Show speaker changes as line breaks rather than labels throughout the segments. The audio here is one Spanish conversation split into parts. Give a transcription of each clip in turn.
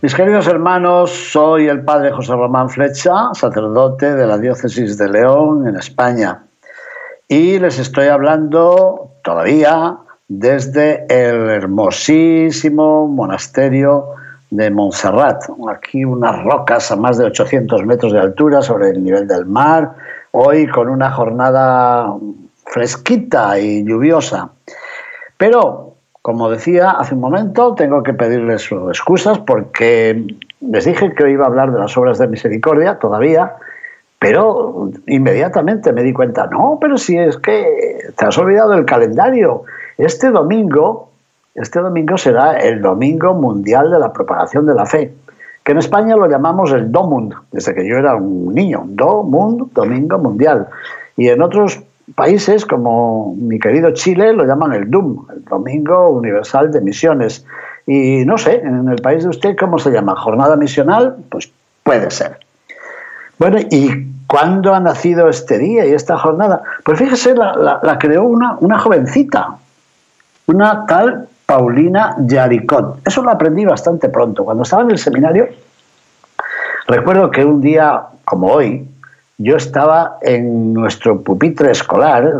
Mis queridos hermanos, soy el padre José Román Flecha, sacerdote de la diócesis de León en España. Y les estoy hablando todavía desde el hermosísimo monasterio de Montserrat. Aquí unas rocas a más de 800 metros de altura sobre el nivel del mar, hoy con una jornada fresquita y lluviosa. Pero como decía hace un momento, tengo que pedirles excusas porque les dije que iba a hablar de las obras de misericordia todavía, pero inmediatamente me di cuenta, no, pero si es que te has olvidado el calendario. Este domingo, este domingo será el Domingo Mundial de la Propagación de la Fe, que en España lo llamamos el Domund, desde que yo era un niño, Domund, Domingo Mundial. Y en otros países como mi querido Chile lo llaman el DUM, el Domingo Universal de Misiones. Y no sé, en el país de usted, ¿cómo se llama? ¿Jornada misional? Pues puede ser. Bueno, ¿y cuándo ha nacido este día y esta jornada? Pues fíjese, la, creó una, una jovencita, una tal Paulina Yaricot. Eso lo aprendí bastante pronto. Cuando estaba en el seminario, recuerdo que un día como hoy, yo estaba en nuestro pupitre escolar,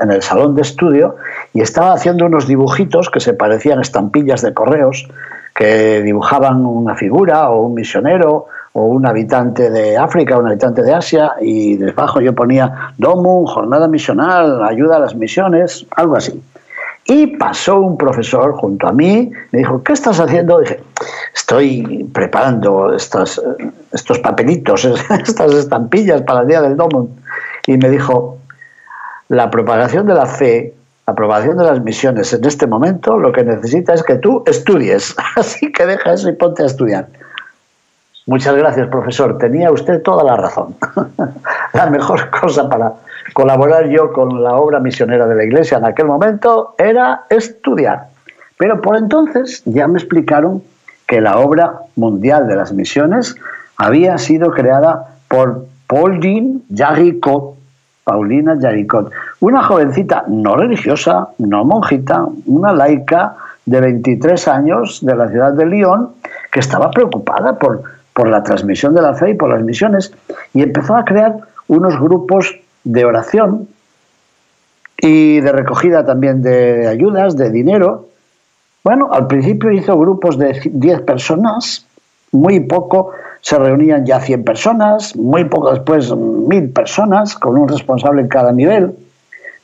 en el salón de estudio, y estaba haciendo unos dibujitos que se parecían estampillas de correos, que dibujaban una figura o un misionero o un habitante de África, un habitante de Asia, y debajo yo ponía Domu, jornada misional, ayuda a las misiones, algo así. Y pasó un profesor junto a mí, me dijo, ¿qué estás haciendo? Dije, estoy preparando estos, papelitos, estas estampillas para el Día del Domo. Y me dijo, la propagación de la fe, la propagación de las misiones en este momento, lo que necesita es que tú estudies. Así que deja eso y ponte a estudiar. Muchas gracias, profesor. Tenía usted toda la razón. la mejor cosa para colaborar yo con la obra misionera de la Iglesia en aquel momento era estudiar. Pero por entonces ya me explicaron que la obra mundial de las misiones había sido creada por Pauline Jaricot, Paulina Jaricot, una jovencita no religiosa, no monjita, una laica de 23 años de la ciudad de Lyon que estaba preocupada por, por la transmisión de la fe y por las misiones y empezó a crear unos grupos de oración y de recogida también de ayudas, de dinero. Bueno, al principio hizo grupos de 10 personas, muy poco se reunían ya 100 personas, muy poco después 1000 personas, con un responsable en cada nivel.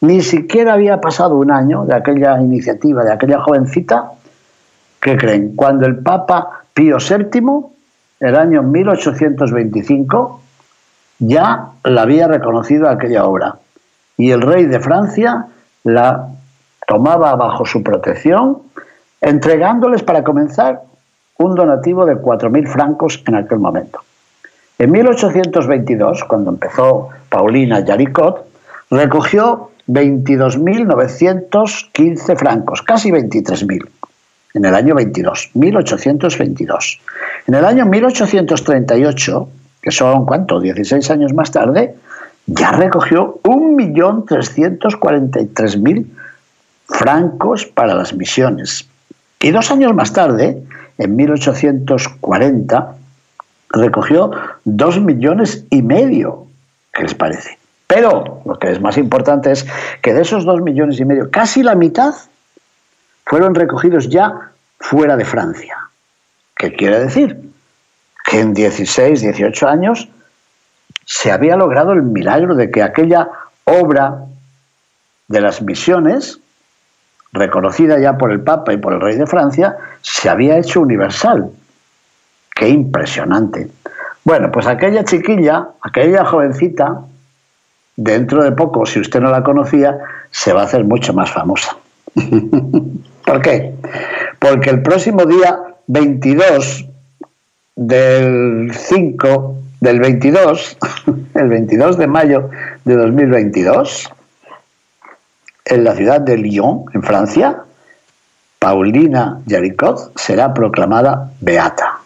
Ni siquiera había pasado un año de aquella iniciativa, de aquella jovencita. ¿Qué creen? Cuando el Papa Pío VII, el año 1825, ya la había reconocido aquella obra y el rey de Francia la tomaba bajo su protección, entregándoles para comenzar un donativo de 4.000 francos en aquel momento. En 1822, cuando empezó Paulina Yaricot, recogió 22.915 francos, casi 23.000, en el año 22, 1822. En el año 1838, que son, ¿cuánto? 16 años más tarde, ya recogió 1.343.000 francos para las misiones. Y dos años más tarde, en 1840, recogió 2 millones y medio. ¿Qué les parece? Pero lo que es más importante es que de esos 2 millones y medio, casi la mitad fueron recogidos ya fuera de Francia. ¿Qué quiere decir? que en 16, 18 años se había logrado el milagro de que aquella obra de las misiones, reconocida ya por el Papa y por el Rey de Francia, se había hecho universal. Qué impresionante. Bueno, pues aquella chiquilla, aquella jovencita, dentro de poco, si usted no la conocía, se va a hacer mucho más famosa. ¿Por qué? Porque el próximo día 22 del 5 del 22, el 22 de mayo de 2022, en la ciudad de Lyon, en Francia, Paulina Jaricot será proclamada beata.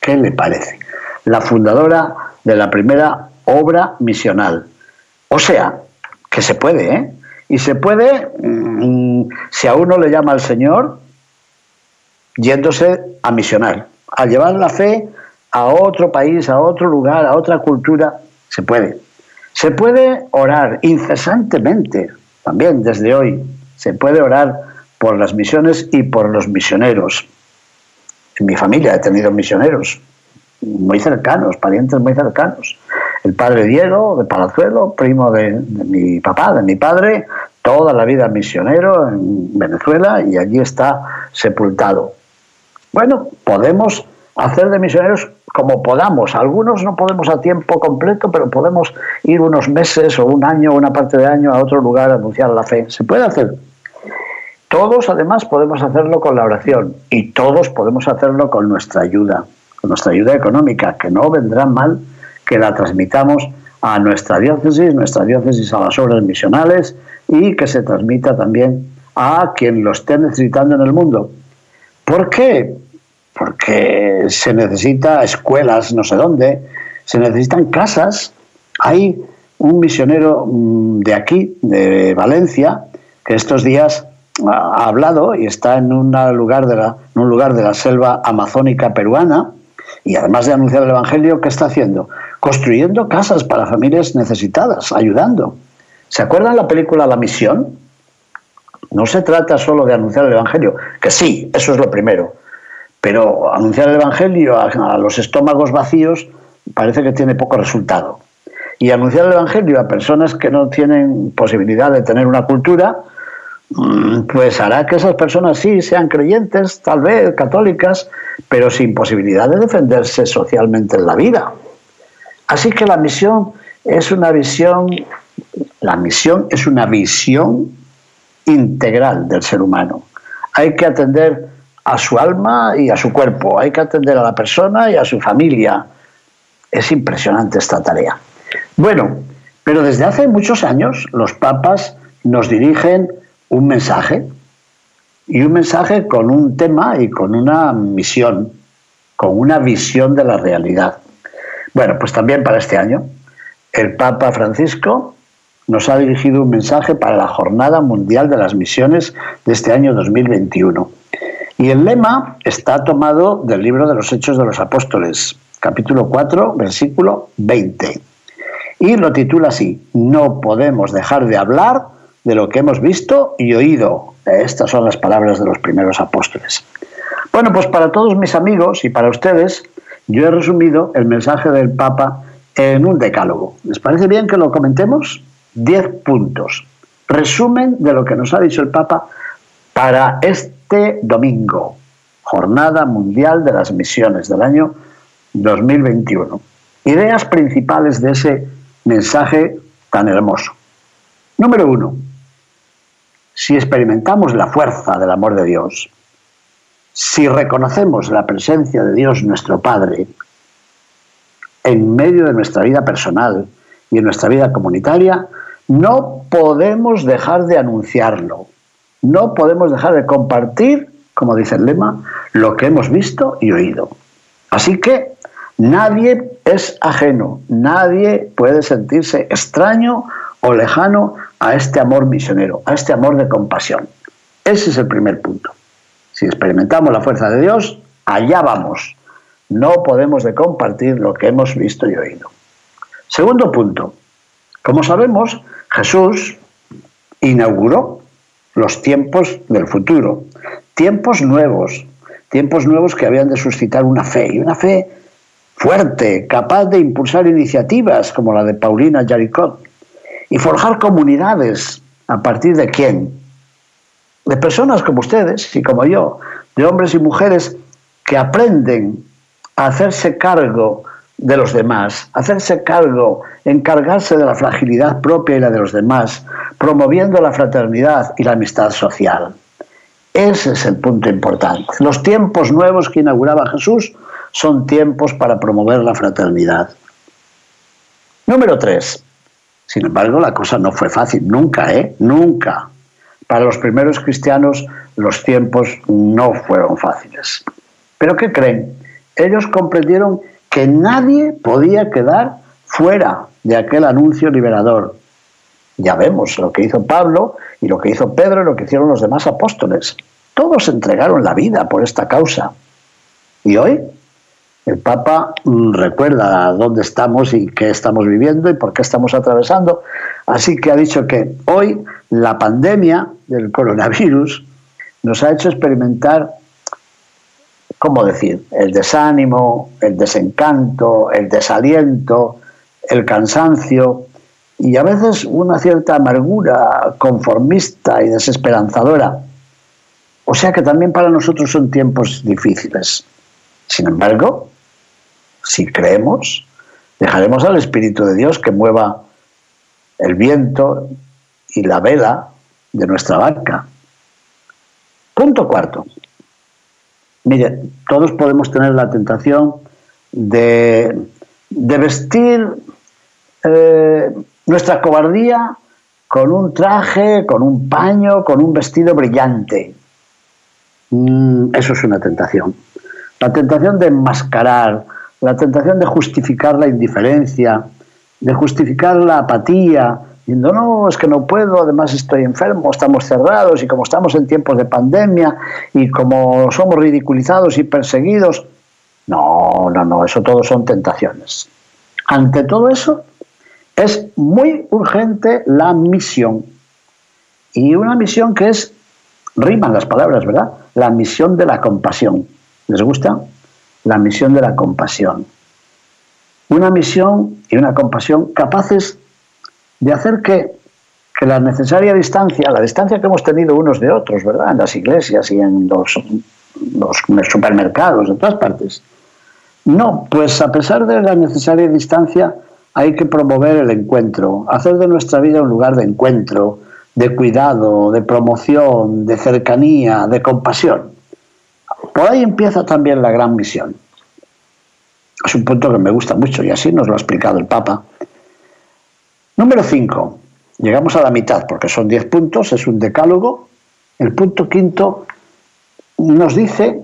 ¿Qué le parece? La fundadora de la primera obra misional. O sea, que se puede, ¿eh? Y se puede, mm, si a uno le llama al Señor, yéndose a misionar, a llevar la fe a otro país, a otro lugar, a otra cultura, se puede. Se puede orar incesantemente, también desde hoy. Se puede orar por las misiones y por los misioneros. En mi familia he tenido misioneros muy cercanos, parientes muy cercanos. El padre Diego de Palazuelo, primo de, de mi papá, de mi padre, toda la vida misionero en Venezuela y allí está sepultado. Bueno, podemos hacer de misioneros como podamos. Algunos no podemos a tiempo completo, pero podemos ir unos meses o un año una parte de año a otro lugar a anunciar la fe. Se puede hacer. Todos además podemos hacerlo con la oración y todos podemos hacerlo con nuestra ayuda, con nuestra ayuda económica, que no vendrá mal que la transmitamos a nuestra diócesis, nuestra diócesis a las obras misionales y que se transmita también a quien lo esté necesitando en el mundo. ¿Por qué? Porque se necesita escuelas no sé dónde, se necesitan casas. Hay un misionero mm, de aquí, de Valencia, que estos días ha hablado y está en, un lugar de la, en un lugar de la selva amazónica peruana y además de anunciar el Evangelio, ¿qué está haciendo? Construyendo casas para familias necesitadas, ayudando. ¿Se acuerdan la película La Misión? No se trata solo de anunciar el Evangelio, que sí, eso es lo primero, pero anunciar el Evangelio a, los estómagos vacíos parece que tiene poco resultado. Y anunciar el Evangelio a personas que no tienen posibilidad de tener una cultura, mm, pues hará que esas personas sí sean creyentes, tal vez católicas, pero sin posibilidad de defenderse socialmente en la vida. Así que la misión es una visión, la misión es una visión integral del ser humano. Hay que atender a su alma y a su cuerpo, hay que atender a la persona y a su familia. Es impresionante esta tarea. Bueno, pero desde hace muchos años los papas nos dirigen un mensaje y un mensaje con un tema y con una misión, con una visión de la realidad. Bueno, pues también para este año el Papa Francisco nos ha dirigido un mensaje para la Jornada Mundial de las Misiones de este año 2021. Y el lema está tomado del libro de los Hechos de los Apóstoles, capítulo 4, versículo 20. Y lo titula así, no podemos dejar de hablar de lo que hemos visto y oído. Estas son las palabras de los primeros apóstoles. Bueno, pues para todos mis amigos y para ustedes, yo he resumido el mensaje del Papa en un decálogo. ¿Les parece bien que lo comentemos? Diez puntos. Resumen de lo que nos ha dicho el Papa para este este domingo, Jornada Mundial de las Misiones del año 2021. Ideas principales de ese mensaje tan hermoso. Número uno, si experimentamos la fuerza del amor de Dios, si reconocemos la presencia de Dios nuestro Padre en medio de nuestra vida personal y en nuestra vida comunitaria, no podemos dejar de anunciarlo, no podemos dejar de compartir, como dice el lema, lo que hemos visto y oído. Así que nadie es ajeno, nadie puede sentirse extraño o lejano a este amor misionero, a este amor de compasión. Ese es el primer punto. Si experimentamos la fuerza de Dios, allá vamos. No podemos de compartir lo que hemos visto y oído. Segundo punto. Como sabemos, Jesús inauguró los tiempos del futuro, tiempos nuevos, tiempos nuevos que habían de suscitar una fe, y una fe fuerte, capaz de impulsar iniciativas como la de Paulina Jaricot, y forjar comunidades a partir de quién? De personas como ustedes y como yo, de hombres y mujeres que aprenden a hacerse cargo de los demás, hacerse cargo, encargarse de la fragilidad propia y la de los demás, promoviendo la fraternidad y la amistad social. Ese es el punto importante. Los tiempos nuevos que inauguraba Jesús son tiempos para promover la fraternidad. Número tres. Sin embargo, la cosa no fue fácil, nunca, ¿eh? Nunca. Para los primeros cristianos los tiempos no fueron fáciles. ¿Pero qué creen? Ellos comprendieron que nadie podía quedar fuera de aquel anuncio liberador. Ya vemos lo que hizo Pablo y lo que hizo Pedro y lo que hicieron los demás apóstoles. Todos entregaron la vida por esta causa. Y hoy el Papa mm, recuerda dónde estamos y qué estamos viviendo y por qué estamos atravesando. Así que ha dicho que hoy la pandemia del coronavirus nos ha hecho experimentar, ¿cómo decir?, el desánimo, el desencanto, el desaliento, el cansancio y a veces una cierta amargura conformista y desesperanzadora. O sea que también para nosotros son tiempos difíciles. Sin embargo, si creemos, dejaremos al Espíritu de Dios que mueva el viento y la vela de nuestra barca. Punto cuarto. Mire, todos podemos tener la tentación de, vestir eh, nuestra cobardía con un traje, con un paño, con un vestido brillante. Mm, eso es una tentación. La tentación de enmascarar, la tentación de justificar la indiferencia, de justificar la apatía, diciendo, no, es que no puedo, además estoy enfermo, estamos cerrados y como estamos en tiempos de pandemia y como somos ridiculizados y perseguidos. No, no, no, eso todo son tentaciones. Ante todo eso, es muy urgente la misión. Y una misión que es, riman las palabras, ¿verdad? La misión de la compasión. ¿Les gusta? la misión de la compasión. Una misión y una compasión capaces de hacer que, la necesaria distancia, la distancia que hemos tenido unos de otros, ¿verdad? En las iglesias y en los, los supermercados, en todas partes. No, pues a pesar de la necesaria distancia, hay que promover el encuentro, hacer de nuestra vida un lugar de encuentro, de cuidado, de promoción, de cercanía, de compasión. Por ahí empieza también la gran misión. Es un punto que me gusta mucho y así nos lo ha explicado el Papa. Número 5. Llegamos a la mitad porque son 10 puntos, es un decálogo. El punto quinto nos dice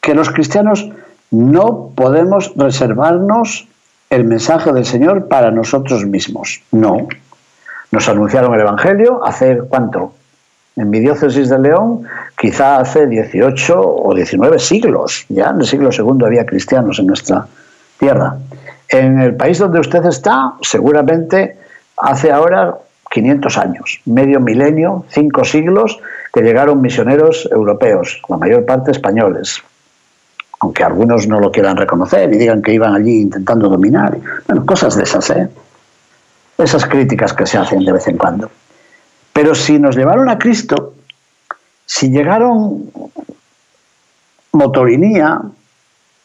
que los cristianos no podemos reservarnos el mensaje del Señor para nosotros mismos. No. Nos anunciaron el Evangelio hace cuánto? En mi diócesis de León, quizá hace 18 o 19 siglos, ya en el siglo II había cristianos en nuestra tierra. En el país donde usted está, seguramente hace ahora 500 años, medio milenio, cinco siglos, que llegaron misioneros europeos, la mayor parte españoles, aunque algunos no lo quieran reconocer y digan que iban allí intentando dominar. Bueno, cosas de esas, ¿eh? Esas críticas que se hacen de vez en cuando. Pero si nos llevaron a Cristo, si llegaron Motorinía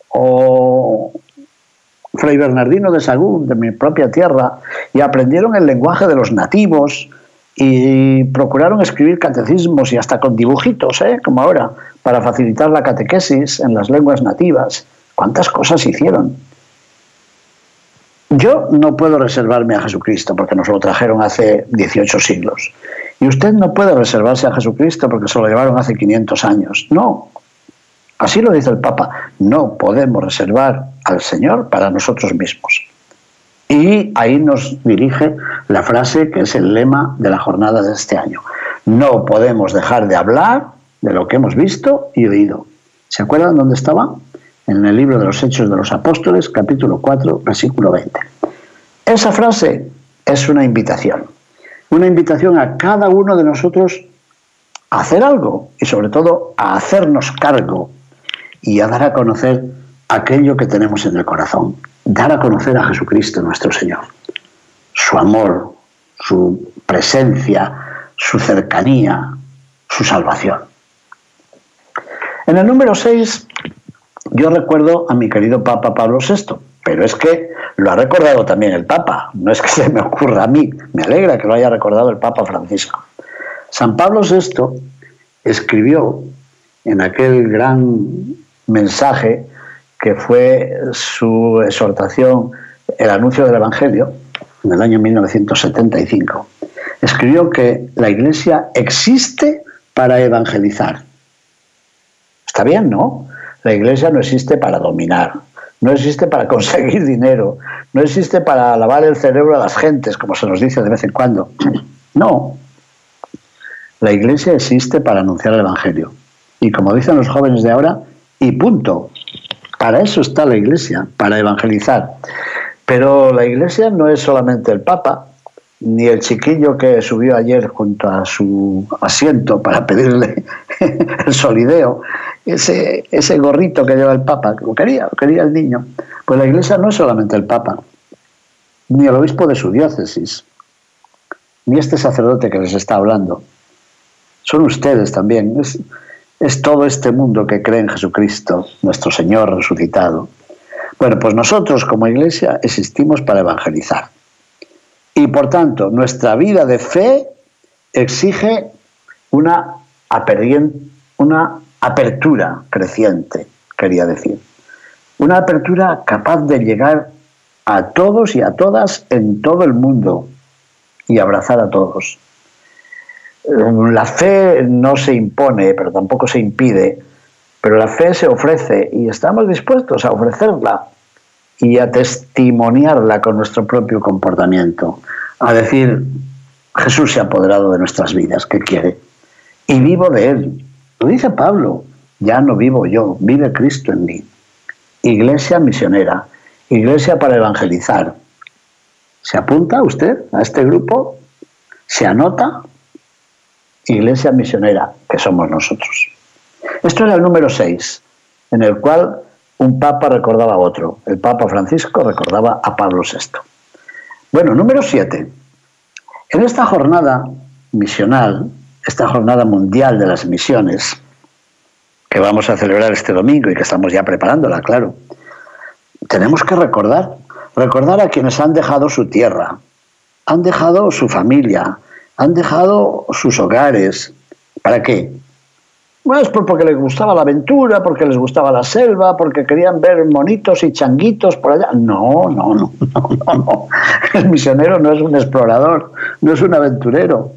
o Fray Bernardino de Sagún, de mi propia tierra, y aprendieron el lenguaje de los nativos y procuraron escribir catecismos y hasta con dibujitos, ¿eh? como ahora, para facilitar la catequesis en las lenguas nativas. ¿Cuántas cosas hicieron? Yo no puedo reservarme a Jesucristo porque nos lo trajeron hace 18 siglos. Y usted no puede reservarse a Jesucristo porque se lo llevaron hace 500 años. No. Así lo dice el Papa. No podemos reservar al Señor para nosotros mismos. Y ahí nos dirige la frase que es el lema de la jornada de este año. No podemos dejar de hablar de lo que hemos visto y oído. ¿Se acuerdan dónde estaba? En el libro de los Hechos de los Apóstoles, capítulo 4, versículo 20. Esa frase es una invitación una invitación a cada uno de nosotros a hacer algo y sobre todo a hacernos cargo y a dar a conocer aquello que tenemos en el corazón, dar a conocer a Jesucristo nuestro Señor, su amor, su presencia, su cercanía, su salvación. En el número 6 yo recuerdo a mi querido Papa Pablo VI, pero es que lo ha recordado también el Papa, no es que se me ocurra a mí, me alegra que lo haya recordado el Papa Francisco. San Pablo VI escribió en aquel gran mensaje que fue su exhortación, el anuncio del Evangelio, en el año 1975, escribió que la Iglesia existe para evangelizar. Está bien, ¿no? La Iglesia no existe para dominar, no existe para conseguir dinero, no existe para lavar el cerebro a las gentes, como se nos dice de vez en cuando. No. La Iglesia existe para anunciar el Evangelio. Y como dicen los jóvenes de ahora, y punto. Para eso está la Iglesia, para evangelizar. Pero la Iglesia no es solamente el Papa, ni el chiquillo que subió ayer junto a su asiento para pedirle el solideo, ese, ese gorrito que lleva el Papa, lo quería, lo quería el niño. Pues la Iglesia no es solamente el Papa, ni el obispo de su diócesis, ni este sacerdote que les está hablando. Son ustedes también. Es todo este mundo que cree en Jesucristo, nuestro Señor resucitado. Bueno, pues nosotros como iglesia existimos para evangelizar. Y por tanto, nuestra vida de fe exige una, una apertura creciente, quería decir. Una apertura capaz de llegar a todos y a todas en todo el mundo y abrazar a todos. La fe no se impone, pero tampoco se impide, pero la fe se ofrece y estamos dispuestos a ofrecerla y a testimoniarla con nuestro propio comportamiento, a decir, Jesús se ha apoderado de nuestras vidas, ¿qué quiere? Y vivo de Él. Lo dice Pablo, ya no vivo yo, vive Cristo en mí. Iglesia misionera, iglesia para evangelizar. ¿Se apunta usted a este grupo? ¿Se anota? Iglesia misionera, que somos nosotros. Esto era el número 6, en el cual un papa recordaba a otro. El Papa Francisco recordaba a Pablo VI. Bueno, número 7. En esta jornada misional, esta jornada mundial de las misiones, que vamos a celebrar este domingo y que estamos ya preparándola, claro, tenemos que recordar, recordar a quienes han dejado su tierra, han dejado su familia, han dejado sus hogares. ¿Para qué? Pues porque les gustaba la aventura, porque les gustaba la selva, porque querían ver monitos y changuitos por allá. No, no, no, no, no, El misionero no es un explorador, no es un aventurero.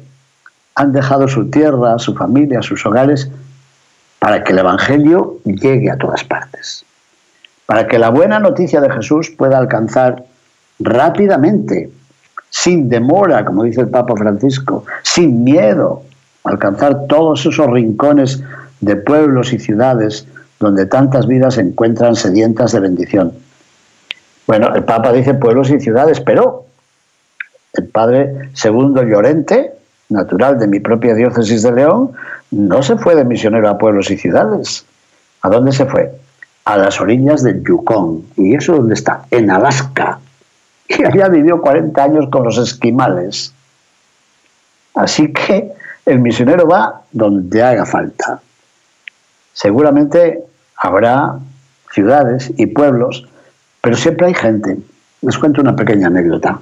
Han dejado su tierra, su familia, sus hogares, para que el Evangelio llegue a todas partes. Para que la buena noticia de Jesús pueda alcanzar rápidamente, sin demora, como dice el Papa Francisco, sin miedo, alcanzar todos esos rincones de pueblos y ciudades donde tantas vidas se encuentran sedientas de bendición. Bueno, el Papa dice pueblos y ciudades, pero el padre segundo Llorente, natural de mi propia diócesis de León, no se fue de misionero a pueblos y ciudades. ¿A dónde se fue? A las orillas del Yukon. ¿Y eso dónde está? En Alaska. Y allá vivió 40 años con los esquimales. Así que el misionero va donde haga falta. Seguramente habrá ciudades y pueblos, pero siempre hay gente. Les cuento una pequeña anécdota.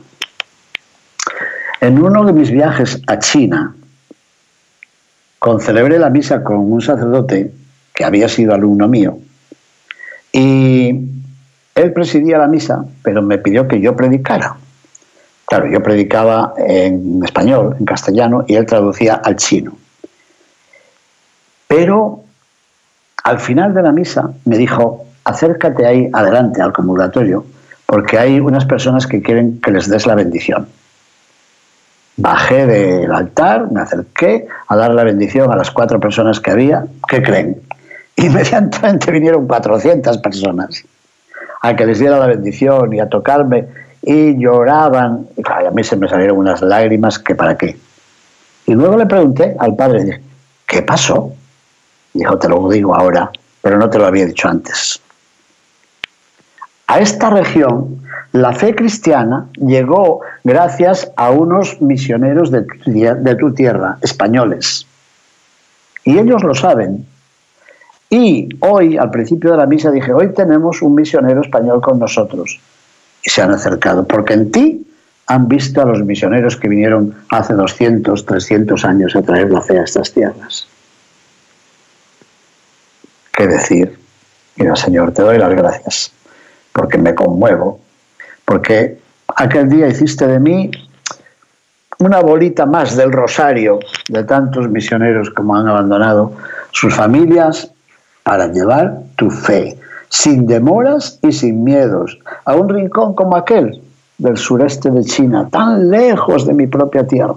En uno de mis viajes a China, concelebré la misa con un sacerdote que había sido alumno mío y él presidía la misa, pero me pidió que yo predicara. Claro, yo predicaba en español, en castellano, y él traducía al chino. Pero al final de la misa me dijo, acércate ahí adelante al comulgatorio, porque hay unas personas que quieren que les des la bendición. Bajé del altar, me acerqué a dar la bendición a las cuatro personas que había. ¿Qué creen? Inmediatamente vinieron 400 personas a que les diera la bendición y a tocarme y lloraban. Y a mí se me salieron unas lágrimas que para qué. Y luego le pregunté al padre, ¿qué pasó? Dijo, te lo digo ahora, pero no te lo había dicho antes. A esta región la fe cristiana llegó gracias a unos misioneros de tu, de tu tierra, españoles. Y ellos lo saben. Y hoy, al principio de la misa, dije, hoy tenemos un misionero español con nosotros y se han acercado, porque en ti han visto a los misioneros que vinieron hace 200, 300 años a traer la fe a estas tierras. qué decir. Mira, Señor, te doy las gracias, porque me conmuevo, porque aquel día hiciste de mí una bolita más del rosario de tantos misioneros como han abandonado sus familias para llevar tu fe, sin demoras y sin miedos, a un rincón como aquel del sureste de China, tan lejos de mi propia tierra.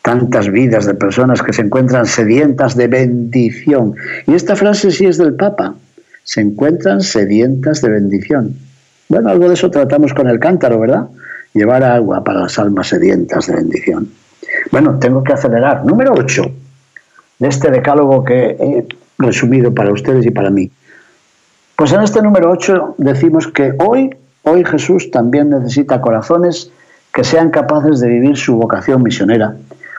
Tantas vidas de personas que se encuentran sedientas de bendición. Y esta frase sí es del Papa. Se encuentran sedientas de bendición. Bueno, algo de eso tratamos con el cántaro, ¿verdad? Llevar agua para las almas sedientas de bendición. Bueno, tengo que acelerar. Número 8 de este decálogo que he resumido para ustedes y para mí. Pues en este número 8 decimos que hoy, hoy Jesús también necesita corazones que sean capaces de vivir su vocación misionera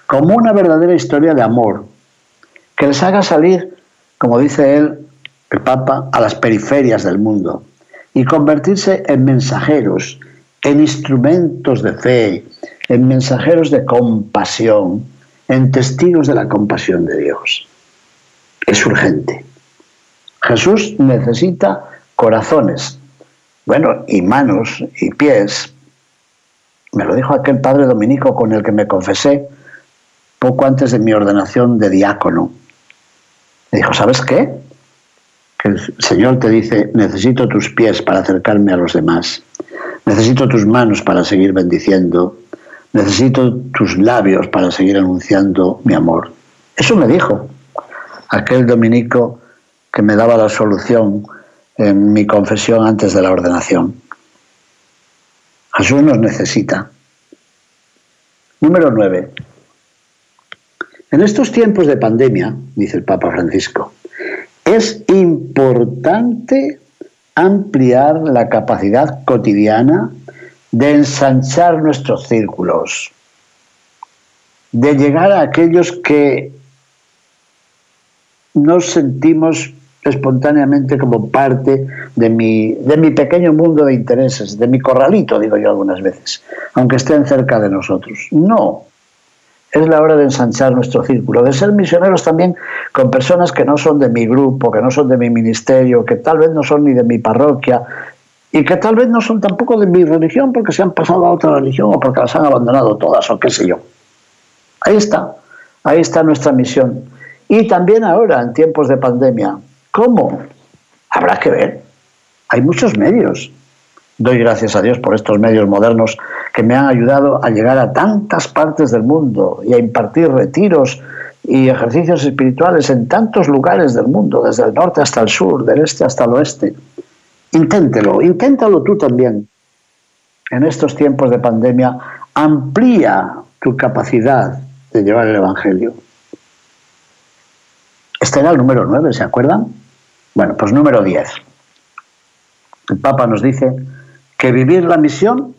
como una verdadera historia de amor, que les haga salir, como dice él, el Papa, a las periferias del mundo y convertirse en mensajeros, en instrumentos de fe, en mensajeros de compasión, en testigos de la compasión de Dios. Es urgente. Jesús necesita corazones, bueno, y manos y pies. Me lo dijo aquel padre dominico con el que me confesé poco antes de mi ordenación de diácono. Me dijo, ¿sabes qué? Que el Señor te dice, necesito tus pies para acercarme a los demás, necesito tus manos para seguir bendiciendo, necesito tus labios para seguir anunciando mi amor. Eso me dijo aquel dominico que me daba la solución en mi confesión antes de la ordenación. Jesús nos necesita. Número 9. En estos tiempos de pandemia, dice el Papa Francisco, es importante ampliar la capacidad cotidiana de ensanchar nuestros círculos, de llegar a aquellos que nos sentimos espontáneamente como parte de mi, de mi pequeño mundo de intereses, de mi corralito, digo yo algunas veces, aunque estén cerca de nosotros. No, es la hora de ensanchar nuestro círculo, de ser misioneros también con personas que no son de mi grupo, que no son de mi ministerio, que tal vez no son ni de mi parroquia y que tal vez no son tampoco de mi religión porque se han pasado a otra religión o porque las han abandonado todas o qué sé yo. Ahí está, ahí está nuestra misión. Y también ahora, en tiempos de pandemia, ¿cómo? Habrá que ver. Hay muchos medios. Doy gracias a Dios por estos medios modernos que me han ayudado a llegar a tantas partes del mundo y a impartir retiros y ejercicios espirituales en tantos lugares del mundo, desde el norte hasta el sur, del este hasta el oeste. Inténtelo, inténtalo tú también. En estos tiempos de pandemia, amplía tu capacidad de llevar el Evangelio. Este era el número 9, ¿se acuerdan? Bueno, pues número 10. El Papa nos dice que vivir la misión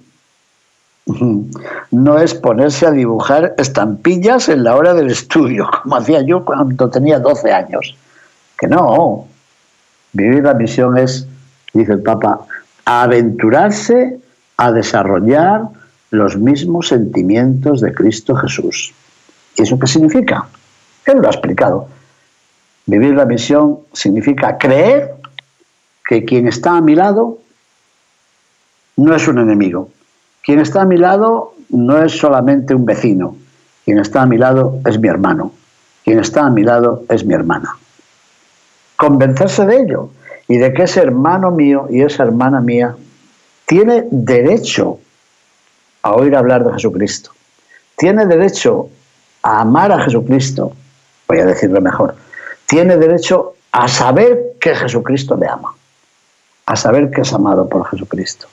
no es ponerse a dibujar estampillas en la hora del estudio, como hacía yo cuando tenía 12 años. Que no. Vivir la misión es, dice el Papa, aventurarse a desarrollar los mismos sentimientos de Cristo Jesús. ¿Y eso qué significa? Él lo ha explicado. Vivir la misión significa creer que quien está a mi lado no es un enemigo, quien está a mi lado no es solamente un vecino, quien está a mi lado es mi hermano, quien está a mi lado es mi hermana. Convencerse de ello y de que ese hermano mío y esa hermana mía tiene derecho a oír hablar de Jesucristo, tiene derecho a amar a Jesucristo, voy a decirlo mejor, tiene derecho a saber que Jesucristo le ama, a saber que es amado por Jesucristo.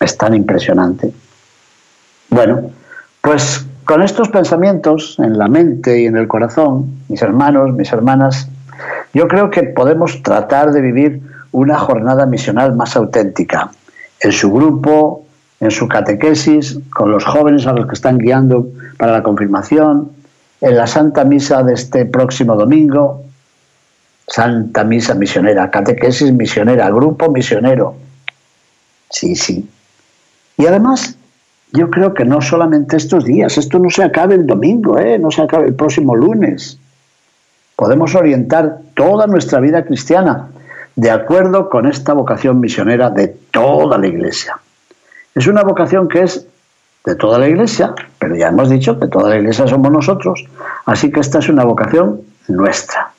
Es tan impresionante. Bueno, pues con estos pensamientos en la mente y en el corazón, mis hermanos, mis hermanas, yo creo que podemos tratar de vivir una jornada misional más auténtica, en su grupo, en su catequesis, con los jóvenes a los que están guiando para la confirmación, en la Santa Misa de este próximo domingo, Santa Misa misionera, catequesis misionera, grupo misionero. Sí, sí, y además, yo creo que no solamente estos días, esto no se acabe el domingo, ¿eh? no se acabe el próximo lunes. Podemos orientar toda nuestra vida cristiana de acuerdo con esta vocación misionera de toda la Iglesia. Es una vocación que es de toda la Iglesia, pero ya hemos dicho que toda la Iglesia somos nosotros, así que esta es una vocación nuestra.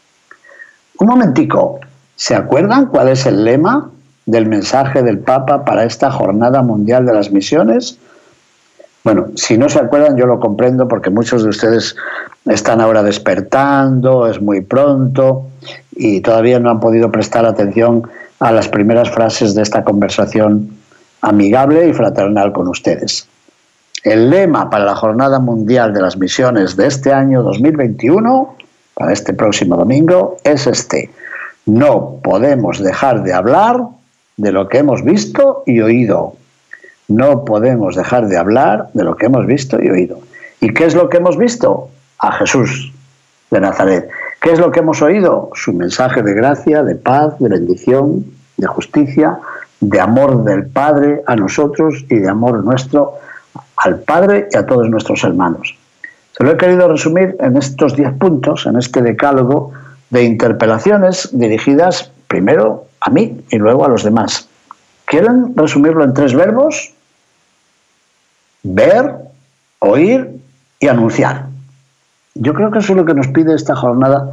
Un momentico, ¿se acuerdan cuál es el lema del mensaje del Papa para esta Jornada Mundial de las Misiones? Bueno, si no se acuerdan, yo lo comprendo porque muchos de ustedes están ahora despertando, es muy pronto y todavía no han podido prestar atención a las primeras frases de esta conversación amigable y fraternal con ustedes. El lema para la Jornada Mundial de las Misiones de este año 2021, para este próximo domingo, es este. No podemos dejar de hablar de lo que hemos visto y oído. No podemos dejar de hablar de lo que hemos visto y oído. ¿Y qué es lo que hemos visto? A Jesús de Nazaret. ¿Qué es lo que hemos oído? Su mensaje de gracia, de paz, de bendición, de justicia, de amor del Padre a nosotros y de amor nuestro al Padre y a todos nuestros hermanos. Se lo he querido resumir en estos diez puntos, en este decálogo de interpelaciones dirigidas primero a mí y luego a los demás. ¿Quieren resumirlo en tres verbos? Ver, oír y anunciar. Yo creo que eso es lo que nos pide esta jornada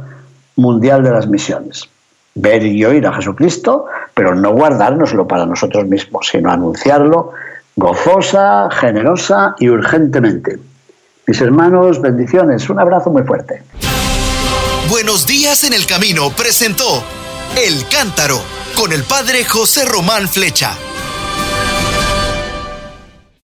mundial de las misiones. Ver y oír a Jesucristo, pero no guardárnoslo para nosotros mismos, sino anunciarlo gozosa, generosa y urgentemente. Mis hermanos, bendiciones, un abrazo muy fuerte.
Buenos días en el camino presentó El Cántaro con el padre José Román Flecha.